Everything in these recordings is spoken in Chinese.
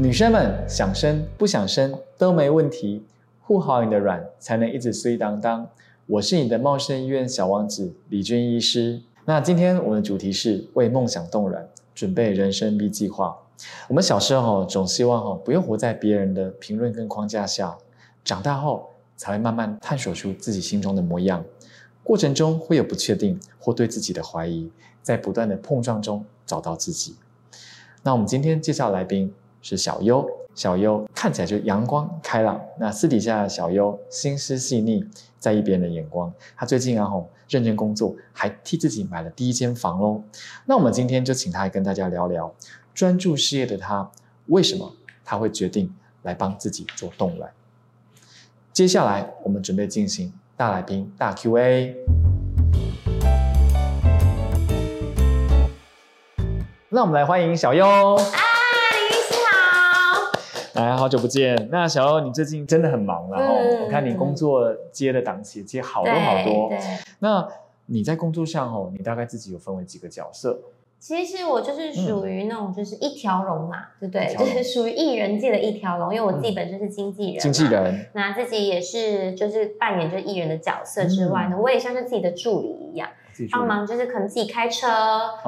女生们想生不想生都没问题，护好你的卵才能一直衰当当。我是你的茂盛医院小王子李军医师。那今天我们的主题是为梦想冻卵，准备人生 B 计划。我们小时候总希望不用活在别人的评论跟框架下，长大后才会慢慢探索出自己心中的模样。过程中会有不确定或对自己的怀疑，在不断的碰撞中找到自己。那我们今天介绍来宾。是小优，小优看起来就阳光开朗。那私底下小优心思细腻，在意别人的眼光。他最近啊吼认真工作，还替自己买了第一间房喽。那我们今天就请他来跟大家聊聊，专注事业的他，为什么他会决定来帮自己做动卵？接下来我们准备进行大来宾大 Q&A。那我们来欢迎小优。哎，好久不见。那小欧，你最近真的很忙了哦。我看你工作接的档期接好多好多。那你在工作上哦，你大概自己有分为几个角色？其实我就是属于那种就是一条龙嘛，对不对？就是属于艺人界的一条龙，因为我自己本身是经纪人。经纪人。那自己也是就是扮演着艺人的角色之外呢，我也像是自己的助理一样。帮忙就是可能自己开车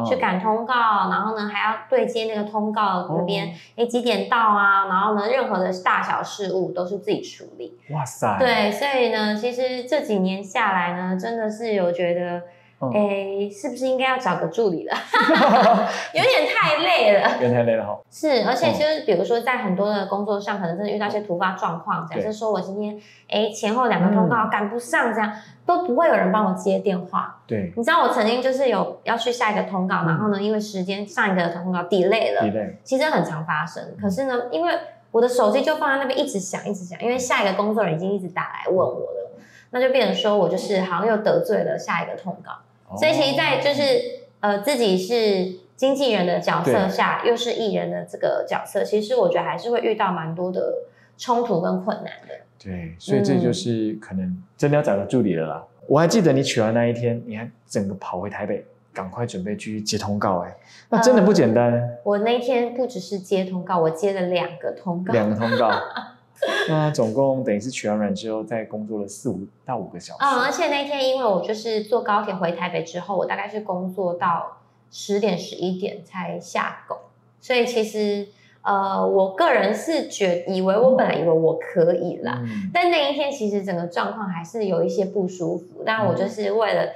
去赶通告，然后呢还要对接那个通告那边，哎几点到啊？然后呢任何的大小事务都是自己处理。哇塞！对，所以呢，其实这几年下来呢，真的是有觉得。哎，是不是应该要找个助理了？有点太累了，有点太累了哈。是，而且其实比如说在很多的工作上，可能真的遇到一些突发状况，假设说我今天哎前后两个通告赶不上，这样都不会有人帮我接电话。对，你知道我曾经就是有要去下一个通告，然后呢因为时间上一个通告 delay 了，delay，其实很常发生。可是呢，因为我的手机就放在那边一直响一直响，因为下一个工作人员已经一直打来问我了，那就变成说我就是好像又得罪了下一个通告。所以，其实，在就是呃，自己是经纪人的角色下，又是艺人的这个角色，其实我觉得还是会遇到蛮多的冲突跟困难的。对，所以这就是可能真的要找到助理了啦。我还记得你取完那一天，你还整个跑回台北，赶快准备去接通告，哎，那真的不简单。我那天不只是接通告，我接了两个通告，两个通告。那总共等于是取完卵之后，再工作了四五到五个小时。嗯，而且那天因为我就是坐高铁回台北之后，我大概是工作到十点十一点才下狗，所以其实呃，我个人是觉以为我本来以为我可以啦，但那一天其实整个状况还是有一些不舒服，但我就是为了。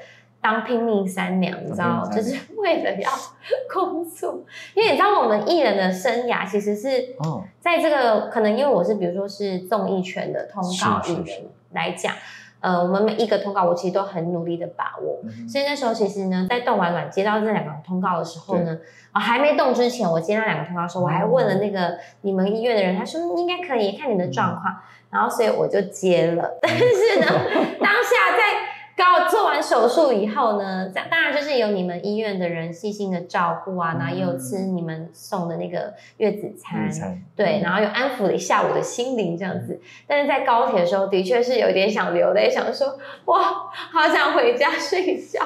当拼命三娘，你知道，就是为了要工作。因为你知道，我们艺人的生涯其实是在这个可能，因为我是比如说是综艺圈的通告艺人来讲，呃，我们每一个通告我其实都很努力的把握。所以那时候其实呢，在动完卵接到这两个通告的时候呢，啊还没动之前，我接到两个通告的时候，我还问了那个你们医院的人，他说应该可以看你的状况，然后所以我就接了。但是呢，当下在。刚做完手术以后呢，这当然就是有你们医院的人细心的照顾啊，然后也有吃你们送的那个月子餐，对，然后又安抚了一下我的心灵这样子。但是在高铁的时候，的确是有点想流泪，想说哇，好想回家睡觉。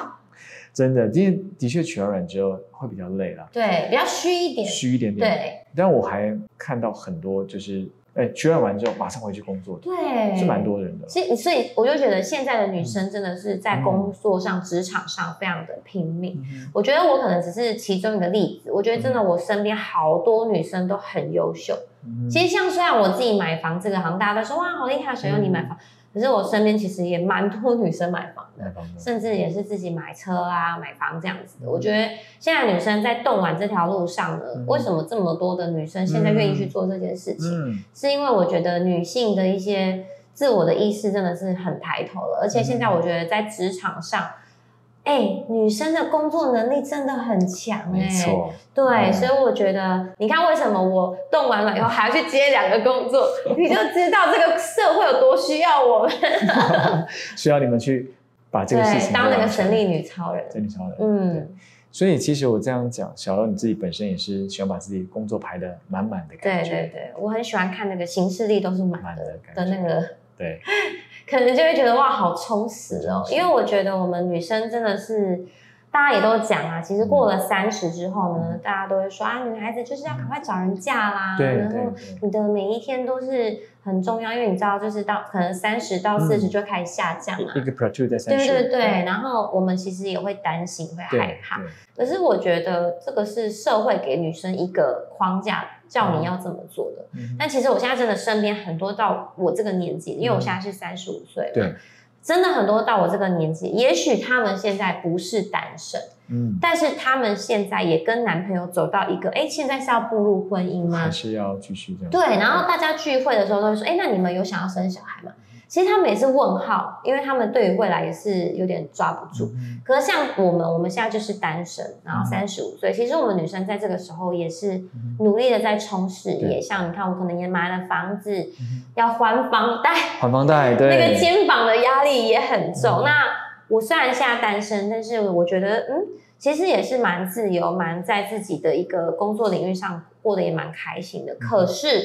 真的，今天的确取完卵之后会比较累了，对，比较虚一点，虚一点点。对，但我还看到很多就是。哎，取卵完之后马上回去工作，对，是蛮多人的。所以，所以我就觉得现在的女生真的是在工作上、职场上非常的拼命。我觉得我可能只是其中一个例子。我觉得真的，我身边好多女生都很优秀。其实，像虽然我自己买房，这个好像大家都说哇，好厉害，谁要你买房？可是我身边其实也蛮多女生买房的，甚至也是自己买车啊、买房这样子的。我觉得现在女生在动完这条路上呢，为什么这么多的女生现在愿意去做这件事情？是因为我觉得女性的一些自我的意识真的是很抬头了，而且现在我觉得在职场上。哎，女生的工作能力真的很强哎，没错，对，所以我觉得，你看为什么我动完了以后还要去接两个工作，你就知道这个社会有多需要我们，需要你们去把这个事情当那个神力女超人，神力超人，嗯，所以其实我这样讲，小柔你自己本身也是喜欢把自己工作排的满满的感觉，对对对，我很喜欢看那个行事历都是满的的那个，对。可能就会觉得哇，好充实哦！因为我觉得我们女生真的是，大家也都讲啊，其实过了三十之后呢，大家都会说啊，女孩子就是要赶快找人嫁啦，对然后你的每一天都是很重要，因为你知道，就是到可能三十到四十就开始下降嘛。一个 plateau 在三对十，对对，然后我们其实也会担心，会害怕。对可是我觉得这个是社会给女生一个框架，叫你要这么做的。嗯但其实我现在真的身边很多到我这个年纪，因为我现在是三十五岁了，对，真的很多到我这个年纪，也许他们现在不是单身，嗯，但是他们现在也跟男朋友走到一个，哎，现在是要步入婚姻吗还？是要继续这样。对，然后大家聚会的时候都会说，哎，那你们有想要生小孩吗？其实他们也是问号，因为他们对于未来也是有点抓不住。嗯可是像我们，我们现在就是单身，然后嗯三十五岁，其实我们女生在这个时候也是嗯努力的在冲事业。对像你看，我可能也买了房子，嗯要还房贷，还房贷，对，那个肩膀的压力也很重。嗯那我虽然现在单身，但是我觉得，嗯，其实也是蛮自由，蛮在自己的一个工作领域上过得也蛮开心嗯的。可是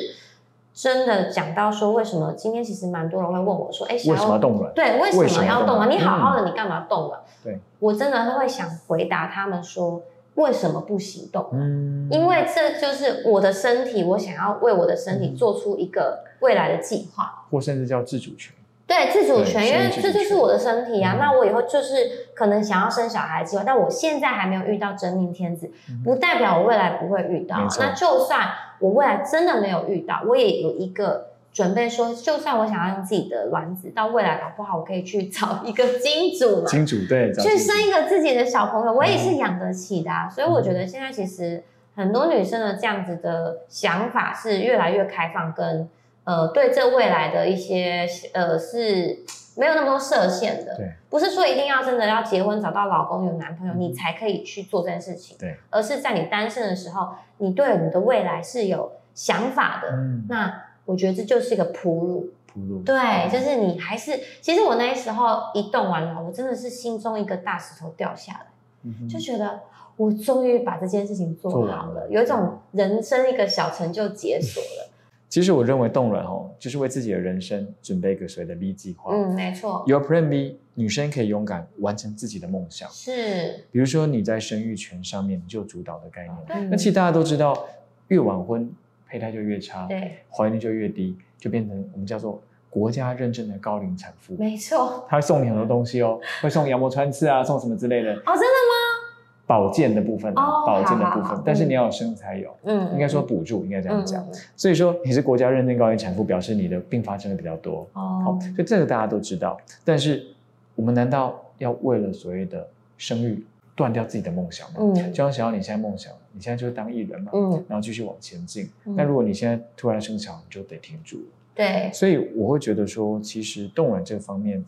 真的讲到说，为什么今天其实蛮多人会问我说，哎，想为什么要动卵？对，为什么么要动啊？动啊你好好的，你干嘛动了？对，我真的会想回答他们说，为什么不行动？嗯，因为这就是我的身体，我想要为我的身体做出一个未来的计划。或甚至叫自主权。对自主权，因为这就是我的身体啊。嗯。那我以后就是可能想要生小孩的计划，但我现在还没有遇到真命天子，嗯不代表我未来不会遇到那就算我未来真的没有遇到，我也有一个准备说，就算我想要用自己的卵子，到未来搞不好我可以去找一个金主嘛，金主对，找去生一个自己的小朋友，我也是养得起的、啊。所以我觉得现在其实很多女生的这样子的想法是越来越开放，跟呃对这未来的一些呃是没有那么多设限的。对，不是说一定要真的要结婚找到老公有男朋友你才可以去做这件事情，对，而是在你单身的时候，你对你的未来是有想法的。嗯，那我觉得这就是一个铺路。铺路，对，就是你还是，其实我那时候一动完了，我真的是心中一个大石头掉下来，嗯就觉得我终于把这件事情做好了，了有一种人生一个小成就解锁了。其实我认为冻卵哦，就是为自己的人生准备一个所谓的 B 计划。嗯，没错，有 Plan B，女生可以勇敢完成自己的梦想。是，比如说你在生育权上面，你就有主导的概念。嗯那其实大家都知道，越晚婚胚胎就越差，对，怀孕率就越低，就变成我们叫做国家认证的高龄产妇。没错。他会送你很多东西哦，会送羊膜穿刺啊，送什么之类的哦，真的保健的部分啊，哦保健的部分但是你要有生才有，嗯，应该说补助，应该这样讲。所以说你是国家认证高龄产妇，表示你的并发症会比较多。哦好，哦，所以这个大家都知道。但是我们难道要为了所谓的生育断掉自己的梦想吗？嗯就像想要你现在梦想，你现在就是当艺人嘛，嗯，然后继续往前进。嗯那如果你现在突然生小孩，你就得停住了。对，所以我会觉得说，其实冻卵这方面，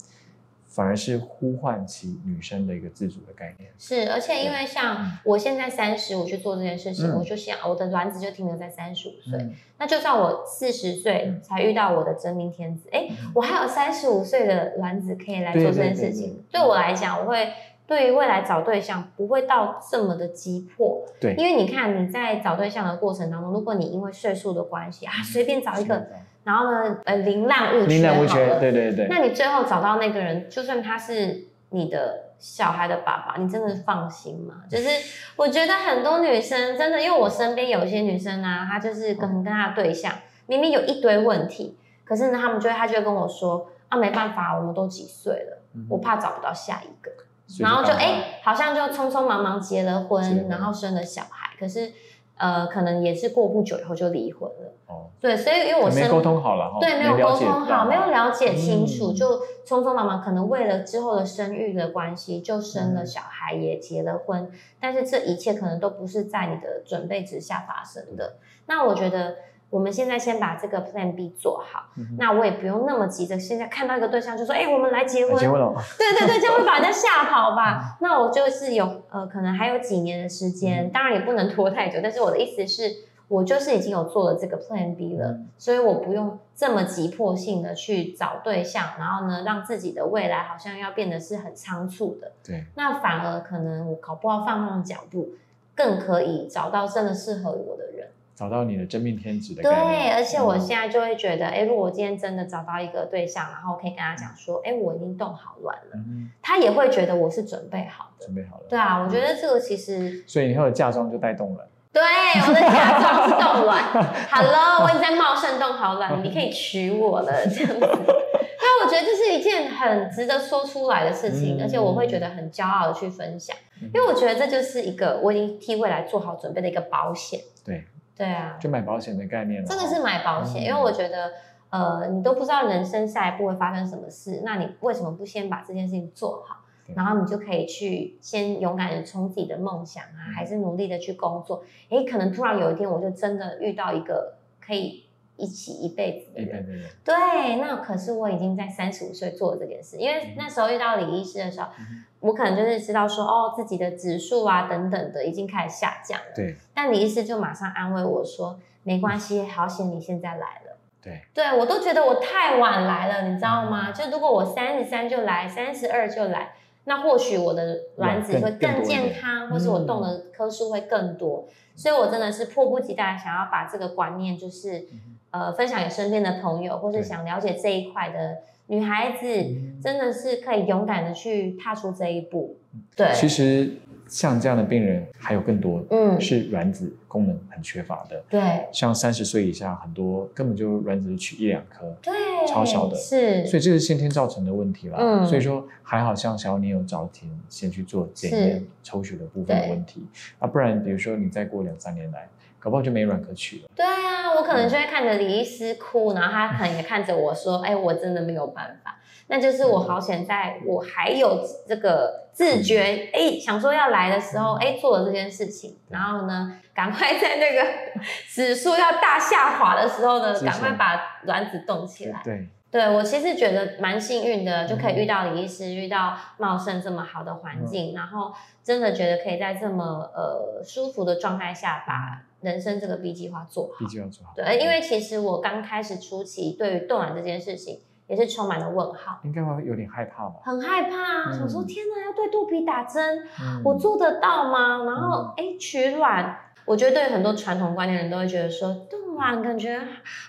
反而是呼唤起女生的一个自主的概念。是，而且因为像我现在三十，我去做这件事情，嗯我就想我的卵子就停留在三十五岁。嗯那就算我四十岁嗯才遇到我的真命天子，哎、嗯我还有三十五岁的卵子可以来做这件事情。对我来讲，我会对于未来找对象不会到这么的急迫，对，因为你看你在找对象的过程当中，如果你因为岁数的关系啊，随便找一个，然后呢，呃，宁滥勿缺，琳琅勿缺，好了对对对。那你最后找到那个人，就算他是你的小孩的爸爸，你真的放心吗？就是我觉得很多女生真的，因为我身边有一些女生啊，她就是可能跟她的对象明明有一堆问题，可是呢，他们就会她就会跟我说啊，没办法，我们都几岁了，嗯。我怕找不到下一个，然后就哎、好像就匆匆忙忙结了婚，然后生了小孩，可是呃，可能也是过不久以后就离婚了。哦，对，所以因为我没沟通好了哈，对，没有沟通好，到没有了解清楚，嗯。就匆匆忙忙，可能为了之后的生育的关系，就生了嗯小孩，也结了婚，但是这一切可能都不是在你的准备之下发生的。那我觉得我们现在先把这个 Plan B 做好，嗯那我也不用那么急着，现在看到一个对象就说，哎、我们来结婚，哎结婚了，对对对，这样会把人家吓跑吧？那我就是有呃，可能还有几年的时间，嗯当然也不能拖太久。但是我的意思是，我就是已经有做了这个 Plan B 了，嗯所以我不用这么急迫性的去找对象，然后呢，让自己的未来好像要变得是很仓促的。对，那反而可能我搞不好放慢脚步，更可以找到真的适合我的人。找到你的真命天子的概对，而且我嗯现在就会觉得，哎，如果我今天真的找到一个对象，然后我可以跟他讲说，哎，我已经冻好卵了，嗯他也会觉得我是准备好的。准备好了。对啊，我觉得这个其实所以以后的嫁妆就带动了。对我的嫁妆是冻卵，Hello，我已经在茂盛冻好卵，你可以娶我了，这样子。那我觉得这是一件很值得说出来的事情，嗯而且我会觉得很骄傲的去分享，因因为我觉得这就是一个我已经替未来做好准备的一个保险。对，对啊，就买保险的概念了。真的是买保险，嗯因为我觉得，呃，你都不知道人生下一步会发生什么事，那你为什么不先把这件事情做好？然后你就可以去先勇敢的冲自己的梦想啊，嗯还是努力的去工作。诶，可能突然有一天，我就真的遇到一个可以一起一辈子的。对，那可是我已经在三十五岁做了这件事，因为那时候遇到李医师的时候，嗯我可能就是知道说，哦，自己的指数啊等等的已经开始下降了。对但李医师就马上安慰我说：“没关系，好险你现在来了。对，”对我都觉得我太晚来了，你知道吗？就如果我三十三就来，三十二就来，那或许我的卵子会更健康，或是我动的颗数会更多。所以我真的是迫不及待想要把这个观念，就是呃分享给身边的朋友，或是想了解这一块的女孩子，嗯真的是可以勇敢的去踏出这一步。对，其实像这样的病人还有更多，嗯，是卵子功能很缺乏的。对像三十岁以下，很多根本就卵子取一两颗，对，超小的是，所以这是先天造成的问题啦。嗯所以说还好像小你有早前先去做检验抽血的部分的问题啊，不然比如说你再过两三年来，搞不好就没软可取了。对啊，我可能就会看着李医师哭，然后他可能也看着我说：“哎，我真的没有办法。”那就是我好险，在我还有这个自觉，哎，想说要来的时候，哎，做了这件事情，然后呢，赶快在那个指数要大下滑的时候呢，赶快把卵子冻起来。对，对我其实觉得蛮幸运的，就可以嗯。遇到李医师，遇到茂盛这么好的环境，然后真的觉得可以在这么呃舒服的状态下，把人生这个 B 计划做好 B 计划做好。对，因为其实我刚开始初期对于冻卵这件事情也是充满了问号，应该会有点害怕吧？很害怕想说天哪，要对肚皮打针，嗯。我做得到吗？然后哎，取卵，我觉得对很多传统观念的人都会觉得说冻卵感觉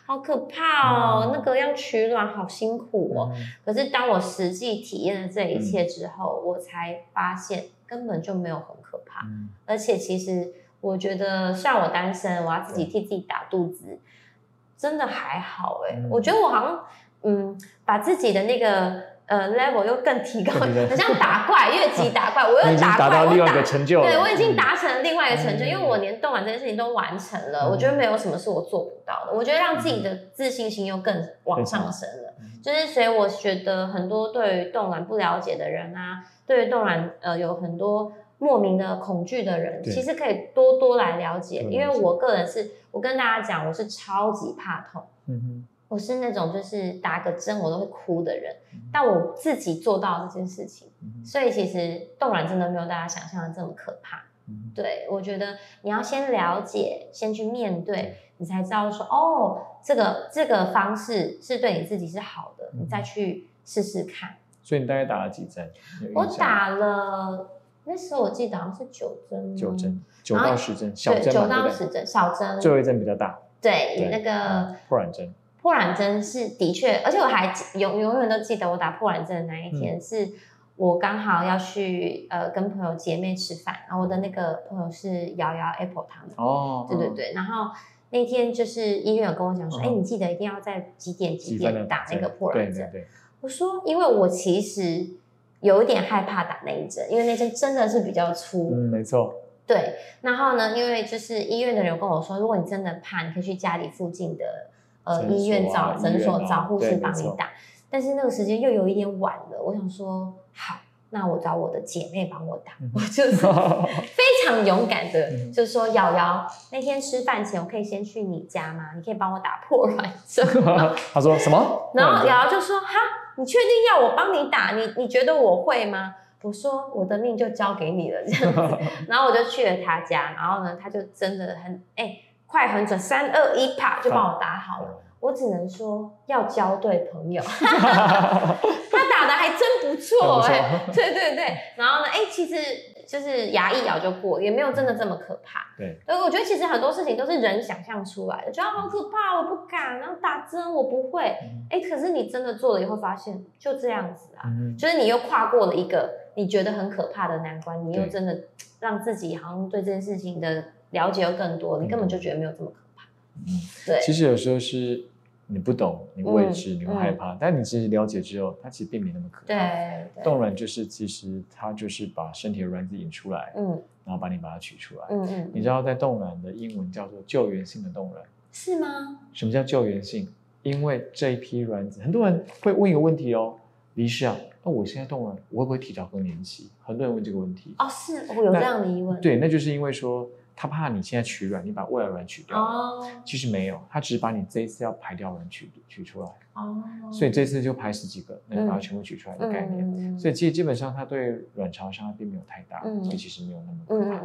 好可怕哦，嗯。那个要取卵好辛苦哦。嗯。可是当我实际体验了这一切之后，我才发现根本就没有很可怕，嗯。而且其实我觉得，像我单身，我要自己替自己打肚子，真的还好哎、嗯。我觉得我好像嗯，把自己的那个呃 level 又更提高，很像打怪，越级打怪，我又 打怪，我达到另外一个打。成就了。对，我已经嗯达成了另外一个成就，嗯因为我连动完这件事情都完成了，嗯我觉得没有什么是我做不到的。我觉得让自己的自信心又更往上升了。嗯就是所以我觉得很多对于动卵不了解的人啊，对于动卵呃有很多莫名的恐惧的人，其实可以多多来了解，因为我个人是，我跟大家讲，我是超级怕痛。嗯我是那种就是打个针我都会哭的人，哼但我自己做到这件事情，嗯所以其实冻卵真的没有大家想象的这么可怕。嗯对，我觉得你要先了解，先去面对对，你才知道说，哦，这个这个方式是对你自己是好的，嗯你再去试试看。所以你大概打了几针？我打了，那时候我记得好像是九针，九针，九到十针，小对，针嘛，九到？十针，小针，最后一针比较大，对，对那个嗯破卵针，破卵针是的确，而且我还记永永远都记得我打破卵针的那一嗯。天，是我刚好要去呃跟朋友姐妹吃饭，然后我的那个朋友是瑶瑶 Apple 他们，哦，对对对，然后那天就是医院有跟我讲说，嗯哎、你记得一定要在几点几点打那个破卵针。对对对，我说，因为我其实有一点害怕打那一针，因为那针真的是比较粗。嗯，没错，对，然后呢，因为就是医院的人跟我说，如果你真的怕，你可以去家里附近的呃医院找诊所找护士帮你打。但是那个时间又有一点晚了，我想说好，那我找我的姐妹帮我打。嗯我就是 非常勇敢的，嗯就说瑶瑶，那天吃饭前我可以先去你家吗？你可以帮我打破 卵针吗？他说什么？然后瑶瑶就说：“哈，你确定要我帮你打？你你觉得我会吗？”我说：“我的命就交给你了。”这样子，然后我就去了他家，然后呢，他就真的很哎、快很准，三二一啪就帮我打好了。我只能说要交对朋友，他打的还真不错对对对。然后呢，哎、其实就是牙一咬就过，也没有真的这么可怕。对，所以我觉得其实很多事情都是人想象出来的，觉得好可怕，我不敢，然后打针我不会，哎、可是你真的做了以后发现就这样子啊，嗯，就是你又跨过了一个你觉得很可怕的难关，你又真的让自己好像对这件事情的了解又更多，你根本就觉得没有这么可怕。嗯对，其实有时候是你不懂，你未知，嗯你会害怕，但你其实了解之后，它其实并没那么可怕。对对，冻卵就是其实它就是把身体的卵子引出来，嗯然后把你把它取出来。嗯嗯，你知道在冻卵的英文叫做救援性的冻卵。是吗？什么叫救援性？因为这一批卵子，很多人会问一个问题哦，李医师啊，那我现在冻卵，我会不会提早更年期？很多人问这个问题。哦，是我有这样的疑问。对，那就是因为说他怕你现在取卵，你把未来卵取掉了。哦其实没有，他只是把你这一次要排掉卵取取出来，哦，所以这次就排十几个，那你把它嗯全部取出来的概念。嗯所以其实基本上它对卵巢伤害并没有太大，嗯所以其实没有那么嗯可怕。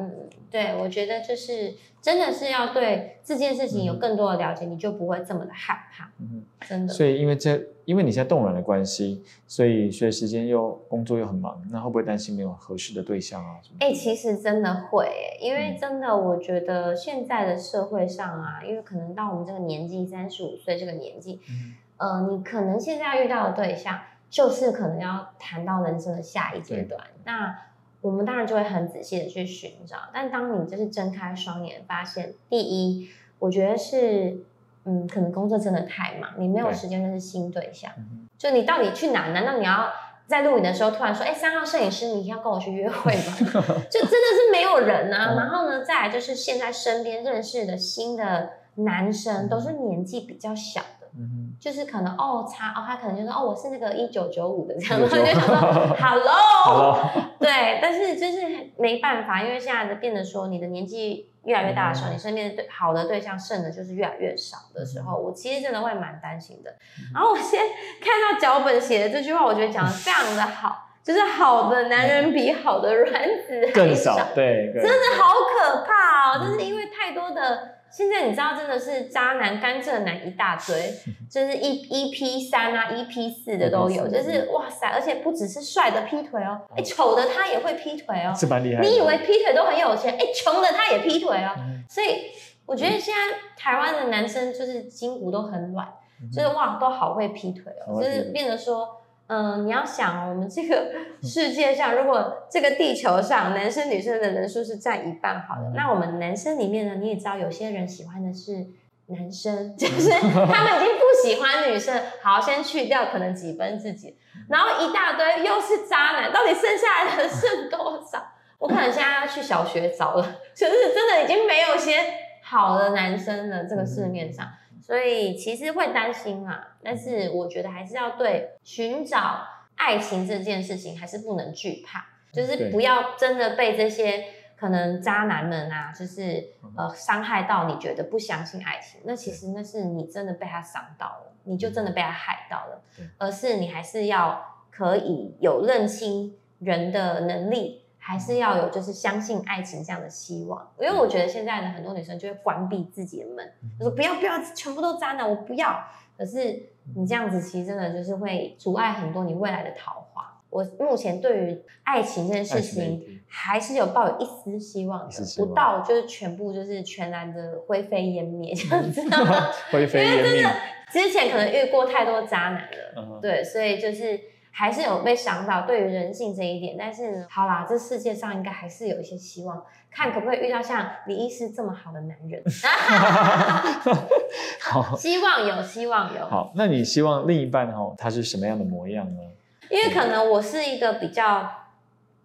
对，我觉得就是真的是要对这件事情有更多的了解，你就不会这么的害怕，嗯，真的。所以因为这因为你现在冻卵的关系，所以所以时间又工作又很忙，那会不会担心没有合适的对象啊？哎、其实真的会耶，因为嗯真的，我觉得现在的社会上啊，因为可能到我们这个年纪，三十五岁这个年纪，嗯呃，你可能现在要遇到的对象，就是可能要谈到人生的下一阶段。那我们当然就会很仔细的去寻找，但当你就是睁开双眼，发现第一，我觉得是，嗯，可能工作真的太忙，你没有对时间认识新对象。嗯就你到底去哪？难道你要在录影的时候突然说，哎，三号摄影师，你要跟我去约会吗？就真的是没有人啊。嗯然后呢，再来就是现在身边认识的新的男生都是年纪比较小就是可能哦差哦，他可能就说哦我是那个一九九五的这样，1995然后就想说 hello，对，但是就是没办法，因为现在的变得说你的年纪越来越大的时候，嗯你身边的对好的对象剩的就是越来越少的时候，我其实真的会蛮担心的。嗯然后我先看到脚本写的这句话，我觉得讲的非常的好，就是好的男人比好的卵子还更少，对，真真的好可怕哦！就是因为太多的，现在你知道，真的是渣男、甘蔗男一大堆，就是一一 P 三啊、一 P 四的都有，就是哇塞！而且不只是帅的劈腿哦，哎，丑的他也会劈腿哦。是蛮厉害。你以为劈腿都很有钱，哎，穷的他也劈腿哦。嗯所以我觉得现在台湾的男生就是筋骨都很软，嗯就是哇，都好会劈腿哦，就是变得说，嗯、你要想哦，我们这个世界上，如果这个地球上男生女生的人数是占一半好的，嗯那我们男生里面呢，你也知道，有些人喜欢的是男生，就是 他们已经不喜欢女生，好，先去掉可能几分自己，然后一大堆又是渣男，到底剩下来的剩多少？我可能现在要去小学找了，就是真的已经没有些好的男生了，这个市面上。所以其实会担心嘛，但是我觉得还是要对寻找爱情这件事情还是不能惧怕，就是不要真的被这些可能渣男们啊，就是呃伤害到你觉得不相信爱情，那其实那是你真的被他伤到了，你就真的被他害到了，而是你还是要可以有认清人的能力。还是要有就是相信爱情这样的希望，因为我觉得现在的很多女生就会关闭自己的门，就说不要不要，全部都渣男，我不要。可是你这样子其实真的就是会阻碍很多你未来的桃花。我目前对于爱情这件事情还是有抱有一丝希望的不到就是全部就是全然的灰飞烟灭这样子。灰飞烟灭。之前可能遇过太多渣男了，嗯对，所以就是还是有被想到对于人性这一点。但是呢，好啦，这世界上应该还是有一些希望，看可不可以遇到像李医师这么好的男人。好 希望有，希望有。好，那你希望另一半哈，他是什么样的模样呢？因为可能我是一个比较，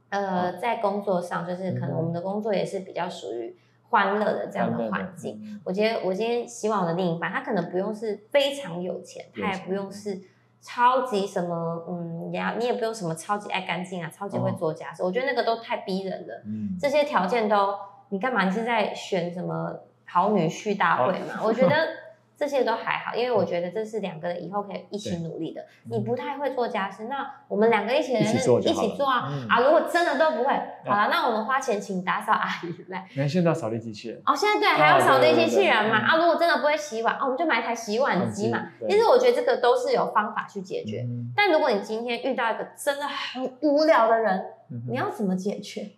呃，在工作上就是可能嗯我们的工作也是比较属于欢乐的这样的环境。嗯，我觉得我今天希望我的另一半，他可能不用是非常有钱他也不用是超级什么，嗯，呀你也不用什么超级爱干净啊，超级会做家事。我觉得那个都太逼人了，嗯，这些条件都你干嘛？你是在选什么好女婿大会吗？我觉得这些都还好，因为我觉得这是两个人以后可以一起努力的。你不太会做家事，那我们两个一起一起做啊、嗯啊！如果真的都不会，好了，那我们花钱请打扫阿姨来。你看现在扫地机器人，哦，现在对还有扫地机器人嘛？啊，如果真的不会洗碗，哦，我们就买一台洗碗机嘛。其实我觉得这个都是有方法去解决。嗯但如果你今天遇到一个真的很无聊的人，嗯你要怎么解决？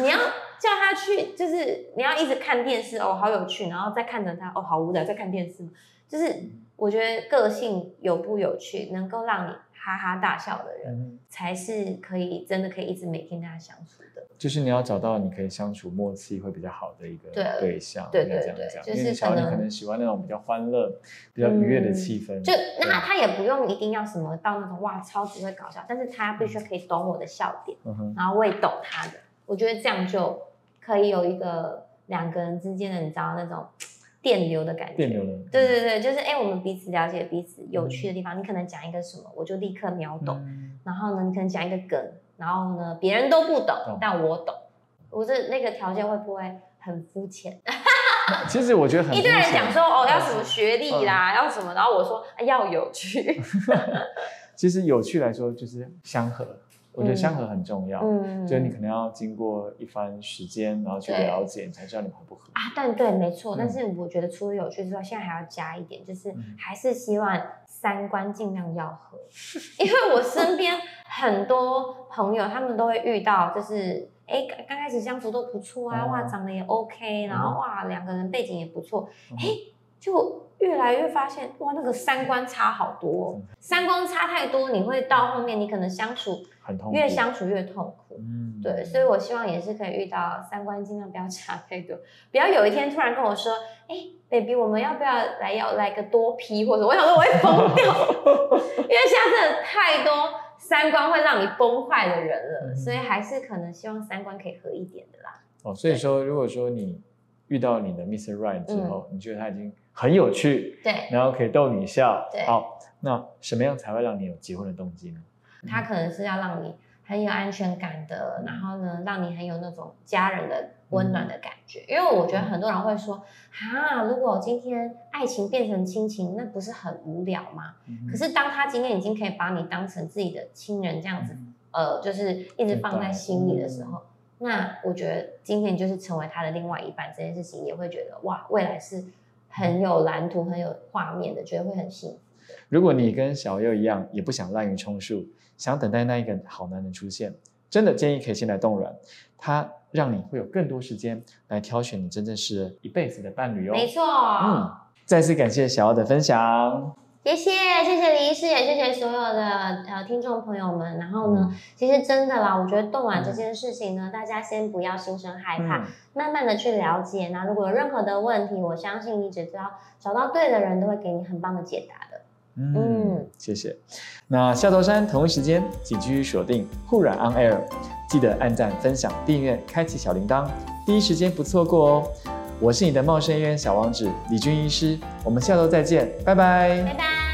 你要叫他去，就是你要一直看电视哦，好有趣，然后再看着他哦，好无聊，再看电视。就是我觉得个性有不有趣，能够让你哈哈大笑的人，才是可以真的可以一直每天跟他相处的。就是你要找到你可以相处默契会比较好的一个对象，对对对，就是小你可能喜欢那种比较欢乐、比较愉悦的气氛。就那他也不用一定要什么到那种哇超级会搞笑，但是他必须可以懂我的笑点，然后我也懂他的。我觉得这样就可以有一个两个人之间的你知道那种 电流的感觉。电流对对对，就是哎，我们彼此了解彼此有趣的地方。你可能讲一个什么，我就立刻秒懂。然后呢，你可能讲一个梗。然后呢，别人都不懂，但我懂。我这那个条件会不会很肤浅？其实我觉得很。一堆人讲说哦，要什么学历啦，要什么，然后我说要有趣。其实有趣来说就是相合。我觉得相合很重要，嗯，就你可能要经过一番时间，然后去了解，你才知道你们合不合啊。但对，没错。但是我觉得除了有趣之外，现在还要加一点，就是还是希望三观尽量要合。因为我身边很多朋友，他们都会遇到，就是哎，刚开始相处都不错啊，哇，长得也 OK，然后哇，两个人背景也不错，哎，就。越来越发现哇，那个三观差好多，三观差太多，你会到后面你可能相处很痛，越相处越痛苦。嗯，对，所以我希望也是可以遇到三观尽量不要差太多，不要有一天突然跟我说，哎，baby，我们要不要来要来个多批或者，我想说我会疯掉，因为现在真的太多三观会让你崩坏的人了，所以还是可能希望三观可以合一点的啦。哦，所以说如果说你遇到你的 Mr. Right 之后，你觉得他已经。很有趣，对，然后可以逗你笑，对。好，那什么样才会让你有结婚的动机呢？他可能是要让你很有安全感的，然后呢，让你很有那种家人的温暖的感觉。因为我觉得很多人会说，哈，如果今天爱情变成亲情，那不是很无聊吗？可是当他今天已经可以把你当成自己的亲人这样子，呃，就是一直放在心里的时候，那我觉得今天就是成为他的另外一半这件事情，也会觉得哇，未来是。很有蓝图、很有画面的，觉得会很幸福。如果你跟小优一样，也不想滥竽充数，想等待那一个好男人出现，真的建议可以先来冻卵，他让你会有更多时间来挑选你真正适合一辈子的伴侣哦。没错，嗯，再次感谢小优的分享。谢谢，谢谢李医师，也谢谢所有的呃听众朋友们。然后呢，其实真的啦，我觉得冻卵这件事情呢，大家先不要心生害怕，慢慢的去了解。那如果有任何的问题，我相信你只要找到对的人，都会给你很棒的解答的。嗯，谢谢。那下周三同一时间，请继续锁定护染 On Air，记得按赞、分享、订阅、开启小铃铛，第一时间不错过哦。我是你的茂生医院小王子李军医师，我们下周再见，拜拜，拜拜。